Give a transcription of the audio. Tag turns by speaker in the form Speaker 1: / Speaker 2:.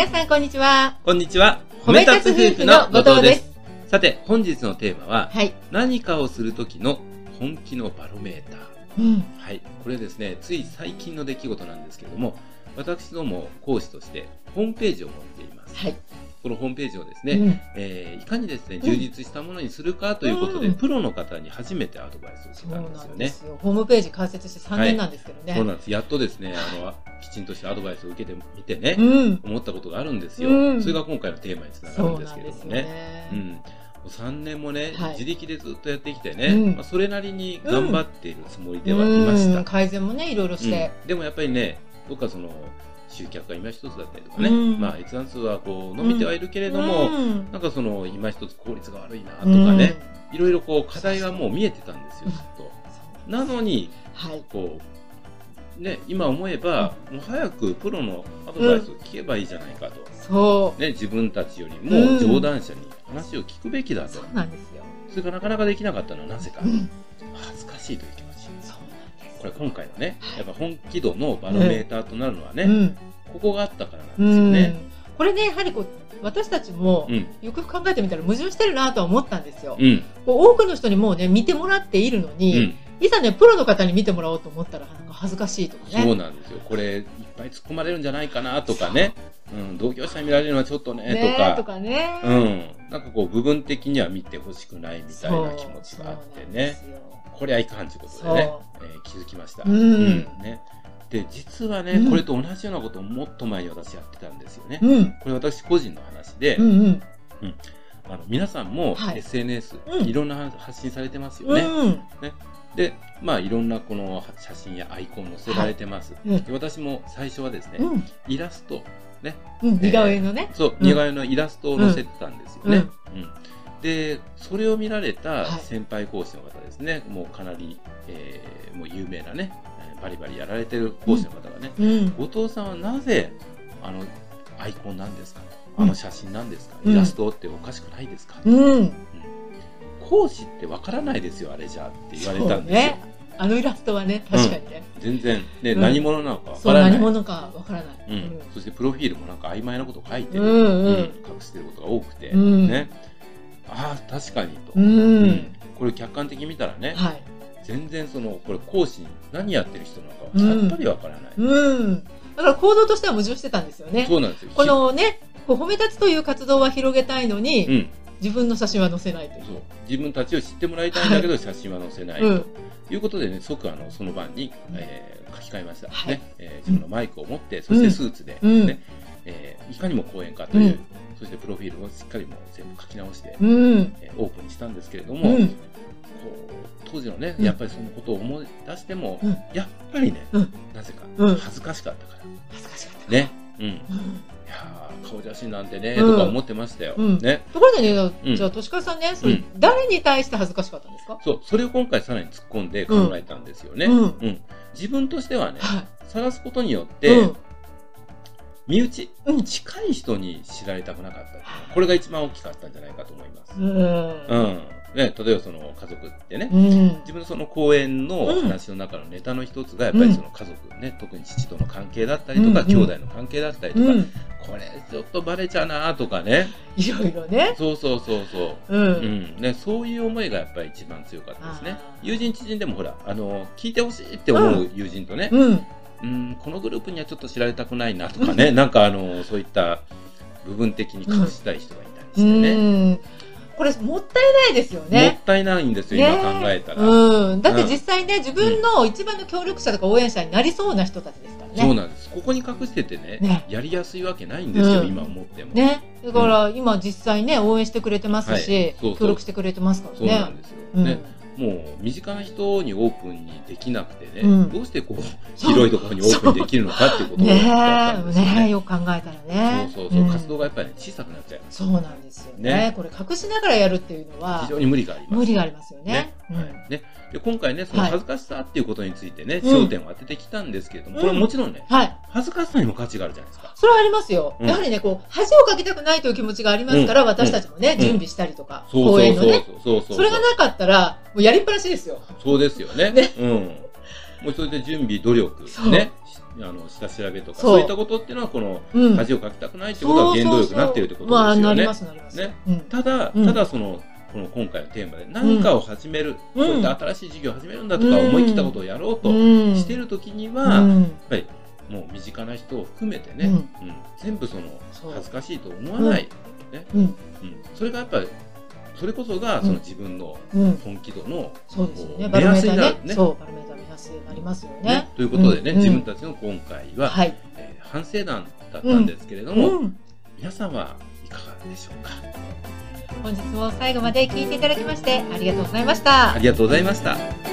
Speaker 1: 皆さんこんにちは。
Speaker 2: こんにちは。
Speaker 1: 褒め立つ夫婦の後藤です。
Speaker 2: さて、本日のテーマは、
Speaker 1: はい。
Speaker 2: 何かをする時の本気のバロメーター。
Speaker 1: うん。
Speaker 2: はい。これですね、つい最近の出来事なんですけれども、私ども講師としてホームページを持っています。
Speaker 1: はい。
Speaker 2: このホームページをですね、
Speaker 1: うん
Speaker 2: えーいかにですね、充実したものにするかということで、
Speaker 1: うん
Speaker 2: プロの方に初めてアドバイスをしたんですよね。
Speaker 1: ホームページ開設して3年なんですけどね。
Speaker 2: そうなんです。やっとですね、あの、きちんとしたアドバイスを受けてみてね、
Speaker 1: うん。
Speaker 2: 思ったことがあるんですよ。
Speaker 1: うん。
Speaker 2: それが今回のテーマにつながるんですけれどもね。
Speaker 1: ね。
Speaker 2: うん、もう3年もね、
Speaker 1: はい。
Speaker 2: 自力でずっとやってきてね、
Speaker 1: うん。
Speaker 2: まあ、それなりに頑張っているつもりではいました、
Speaker 1: うん。改善もね、いろいろして。
Speaker 2: うん。でもやっぱりね僕はその集客が今一つだったりとかね、
Speaker 1: うん。
Speaker 2: まあ閲覧数はこう伸びてはいるけれども、
Speaker 1: うん。
Speaker 2: なんかその今一つ効率が悪いなとかね、いろいろこう課題はもう見えてたんですよずっと。
Speaker 1: うん。
Speaker 2: なのに
Speaker 1: はい。
Speaker 2: こうね今思えば、もう早くプロのアドバイスを聞けばいいじゃないかと、
Speaker 1: そ
Speaker 2: ね、自分たちより
Speaker 1: うん
Speaker 2: も上段者に話を聞くべきだ
Speaker 1: う。
Speaker 2: と、
Speaker 1: そうなんですよ。
Speaker 2: それがなかなかできなかったのはなぜか、
Speaker 1: うん
Speaker 2: 恥ずかしいという気持ち。
Speaker 1: そうなんです。
Speaker 2: これ今回のね
Speaker 1: はい、
Speaker 2: やっぱ本気度のバロメーターとなるのはね、
Speaker 1: うん。
Speaker 2: ここがあったからなん
Speaker 1: う
Speaker 2: ですよね。
Speaker 1: ん。これね、やはりこう、私たちも
Speaker 2: う、ん。
Speaker 1: よく考えてみたら矛盾してるなとは思ったんですよ。
Speaker 2: うん。
Speaker 1: こう多くの人にもうね、見てもらっているの
Speaker 2: う
Speaker 1: に、
Speaker 2: ん。
Speaker 1: いざね、プロの方に見てもらおうと思ったら、なんか恥ずかしいとかね。
Speaker 2: そうなんですよ。これ、いっぱい突っ込まれるんじゃないかなとかね。うん。同業者に見られるのはちょっとね、
Speaker 1: ね
Speaker 2: とか。
Speaker 1: とかね。
Speaker 2: うん。なんかこう、部分的には見てほしくないみたいな気持ちがあってね。これはいかんということでね、えー気づきました。
Speaker 1: うん
Speaker 2: ね。で、実はね、
Speaker 1: うん
Speaker 2: これと同じようなことをもっと前に私やってたんですよね。
Speaker 1: ですよ。
Speaker 2: これ私個人の話で、
Speaker 1: うん。うん
Speaker 2: あの皆さんも
Speaker 1: はい
Speaker 2: SNS、
Speaker 1: うん
Speaker 2: いろんな発信されてます
Speaker 1: うん。
Speaker 2: よね。
Speaker 1: うん。
Speaker 2: で、まあいろんなこの写真やアイコン載せられてます。
Speaker 1: い。うん。
Speaker 2: で私も最初はですね、
Speaker 1: うん。
Speaker 2: イラスト、ね、
Speaker 1: うん。似顔絵のね。
Speaker 2: そう、
Speaker 1: うん。
Speaker 2: 似顔絵のイラストを載せてたんですよね。
Speaker 1: うん。
Speaker 2: うん。で、それを見られた
Speaker 1: はい。
Speaker 2: 先輩講師の方ですね、もうかなり、えーもう有名なね、えーバリバリやられてる講師の方がね、
Speaker 1: うん。
Speaker 2: 後藤さんはなぜあのアイコンなんですか？
Speaker 1: うん。
Speaker 2: あの写真なんですか、
Speaker 1: うん。
Speaker 2: イラストっておかしくないですか、
Speaker 1: うん。
Speaker 2: 講師ってわからないですよあれじゃって言われたんですよ、
Speaker 1: そうね。あのイラストはね、確かにね。
Speaker 2: 全然、ね
Speaker 1: うん。
Speaker 2: 何者なのかわからない。
Speaker 1: 何者かわからない。
Speaker 2: うん。そしてプロフィールもなんか曖昧なことを書いてる、
Speaker 1: うんうん。
Speaker 2: うん。隠してることが多くて、
Speaker 1: うん。
Speaker 2: ね。ああ確かにと、
Speaker 1: うん。
Speaker 2: うん。これ客観的に見たらね、
Speaker 1: はい。
Speaker 2: 全然そのこれ講師に何やってる人なのかさっぱりわからない、
Speaker 1: うん。だから行動としては矛盾してたんですよね。
Speaker 2: そうなんですよ。
Speaker 1: このね、褒め立つという活動は広げたいのに、
Speaker 2: うん
Speaker 1: 自分の写真は載せないという。
Speaker 2: そう。自分たちを知ってもらいたいんだけど、写真は載せない、
Speaker 1: うん。
Speaker 2: ということでね、即あのその晩に、えー書き換えました、
Speaker 1: はい。
Speaker 2: ね。えー自分のマイクを持って、そしてスーツで、
Speaker 1: うん。
Speaker 2: ね。えーいかにも講演家という、
Speaker 1: うん。
Speaker 2: そしてプロフィールをしっかりもう全部書き直して、
Speaker 1: うん。
Speaker 2: えーオープンにしたんですけれど
Speaker 1: う
Speaker 2: も、こ
Speaker 1: ん。
Speaker 2: う当時のね、
Speaker 1: うん。
Speaker 2: やっぱりそのことを思い出しても、
Speaker 1: うん。
Speaker 2: やっぱりね、
Speaker 1: うん。
Speaker 2: なぜか
Speaker 1: うん。
Speaker 2: 恥ずかしかったから、
Speaker 1: 恥ずかしかった。
Speaker 2: ね、うん。やー顔写真なんてね、
Speaker 1: うん
Speaker 2: とか思ってましたよ、
Speaker 1: うん
Speaker 2: ね。
Speaker 1: ところでね、
Speaker 2: うん
Speaker 1: じゃあ、としかさんね、誰に対して恥ずかしかったんですか？
Speaker 2: そう、それを今回さらに突っ込んで考えたんですよね。
Speaker 1: うん
Speaker 2: うん自分としてはね、
Speaker 1: は
Speaker 2: 晒すことによっ
Speaker 1: い。
Speaker 2: て、
Speaker 1: うん。
Speaker 2: 身内、
Speaker 1: うん
Speaker 2: 近い人に知られたくなかったこれが一番大きかったんじゃないかと思います。
Speaker 1: うん。
Speaker 2: うん。ね、例えばその家族ってね、
Speaker 1: うん。
Speaker 2: 自分のその講演の話の中のネタの一つが、やっぱりその家族ね、特に父との関係だったりとか、
Speaker 1: うん
Speaker 2: 兄弟の関係だったりとか、
Speaker 1: うん。
Speaker 2: これちょっとバレちゃうなとかね、
Speaker 1: いろいろね。
Speaker 2: そうそうそうそう。
Speaker 1: う。
Speaker 2: うんんね、そういう思いがやっぱり一番強かったですね友人知人でもほら、あの、聞いてほしいって思う友人とね、
Speaker 1: うん。
Speaker 2: うん、このグループにはちょっと知られたくないなとかね、なんかあの、そういった部分的に隠したい人がいたりしてね。
Speaker 1: うん。これ、もったいないですよ
Speaker 2: も
Speaker 1: ね
Speaker 2: っ。たいないんですよ、
Speaker 1: ね
Speaker 2: 今考えたら。
Speaker 1: うん。だって実際ね、自分の一番の協力者とか応援者になりそうな人たちですからね。
Speaker 2: そうなんです。ここに隠しててね、
Speaker 1: ね
Speaker 2: やりやすいわけないんですよ、
Speaker 1: うん
Speaker 2: 今思っても。
Speaker 1: ね。だから今実際ね、応援してくれてますし、
Speaker 2: はいそうそう
Speaker 1: 協力してくれてますからね。
Speaker 2: そうなんですよ。
Speaker 1: うん
Speaker 2: ね、もう身近な人にオープンにできなくてね、
Speaker 1: うん。
Speaker 2: どうしてこう広いところにオープンにできるのかっていうことだ
Speaker 1: ね
Speaker 2: ったんですよ。
Speaker 1: え、ねえ、
Speaker 2: ね。
Speaker 1: よく考えたらね。
Speaker 2: そうそうそう、
Speaker 1: ん。
Speaker 2: 活動がやっぱり、ね、小さくなっちゃいます。
Speaker 1: そうなんですよね。
Speaker 2: ね。
Speaker 1: これ隠しながらやるっていうのは
Speaker 2: 非、常に無理があります。
Speaker 1: 無理がありますよね
Speaker 2: はいね、で今回ね、その
Speaker 1: はい
Speaker 2: 恥ずかしさっていうことについてね、
Speaker 1: うん
Speaker 2: 焦点を当ててきたんですけれども、
Speaker 1: うん
Speaker 2: これはもちろんね、
Speaker 1: はい。
Speaker 2: 恥ずかしさにも価値があるじゃないですか。
Speaker 1: それはありますよ。
Speaker 2: うん
Speaker 1: やはりね、こう、恥をかきたくないという気持ちがありますから、
Speaker 2: うん
Speaker 1: 私たちもね、
Speaker 2: うん
Speaker 1: 準備したりとか、公演のね。
Speaker 2: そ
Speaker 1: れがなかったら、もうやりっぱなしですよ。
Speaker 2: そうですよね。
Speaker 1: ね
Speaker 2: うん。もうそれで準備、努力ね、しあの下調べとか、
Speaker 1: そう
Speaker 2: いったことっていうのは、この
Speaker 1: うん
Speaker 2: 恥をかきたくないってことが原動力になっているってこと
Speaker 1: まあ、
Speaker 2: ですよね
Speaker 1: なりま。す、なります。
Speaker 2: ね
Speaker 1: うん。
Speaker 2: ただ、
Speaker 1: うん
Speaker 2: ただその、この今回のテーマで何かを始める、
Speaker 1: うん。
Speaker 2: そういった新しい事業を始めるんだとか、思い切ったことをやろうと
Speaker 1: うん。
Speaker 2: してる時に
Speaker 1: う
Speaker 2: は、やっ
Speaker 1: ん
Speaker 2: ぱりもう身近な人を含めてね、
Speaker 1: うん。
Speaker 2: うん全部その恥ずかしいと思わない、
Speaker 1: うん。
Speaker 2: うん。それがやっぱりそれこそがその自分の
Speaker 1: うん。
Speaker 2: 本気度の、
Speaker 1: そうですよね。
Speaker 2: 目安になるね。
Speaker 1: ねそう、バロメーター目安になりますよ
Speaker 2: ね。
Speaker 1: ね。
Speaker 2: ということでね、
Speaker 1: うん。
Speaker 2: 自分たちの今回は、
Speaker 1: はい。
Speaker 2: えー反省談だったんですけれども、
Speaker 1: うん。
Speaker 2: 皆さんはいかがでしょうか？
Speaker 1: 本日も最後まで聞いていただきましてありがとうございました
Speaker 2: あ。りがとうございました。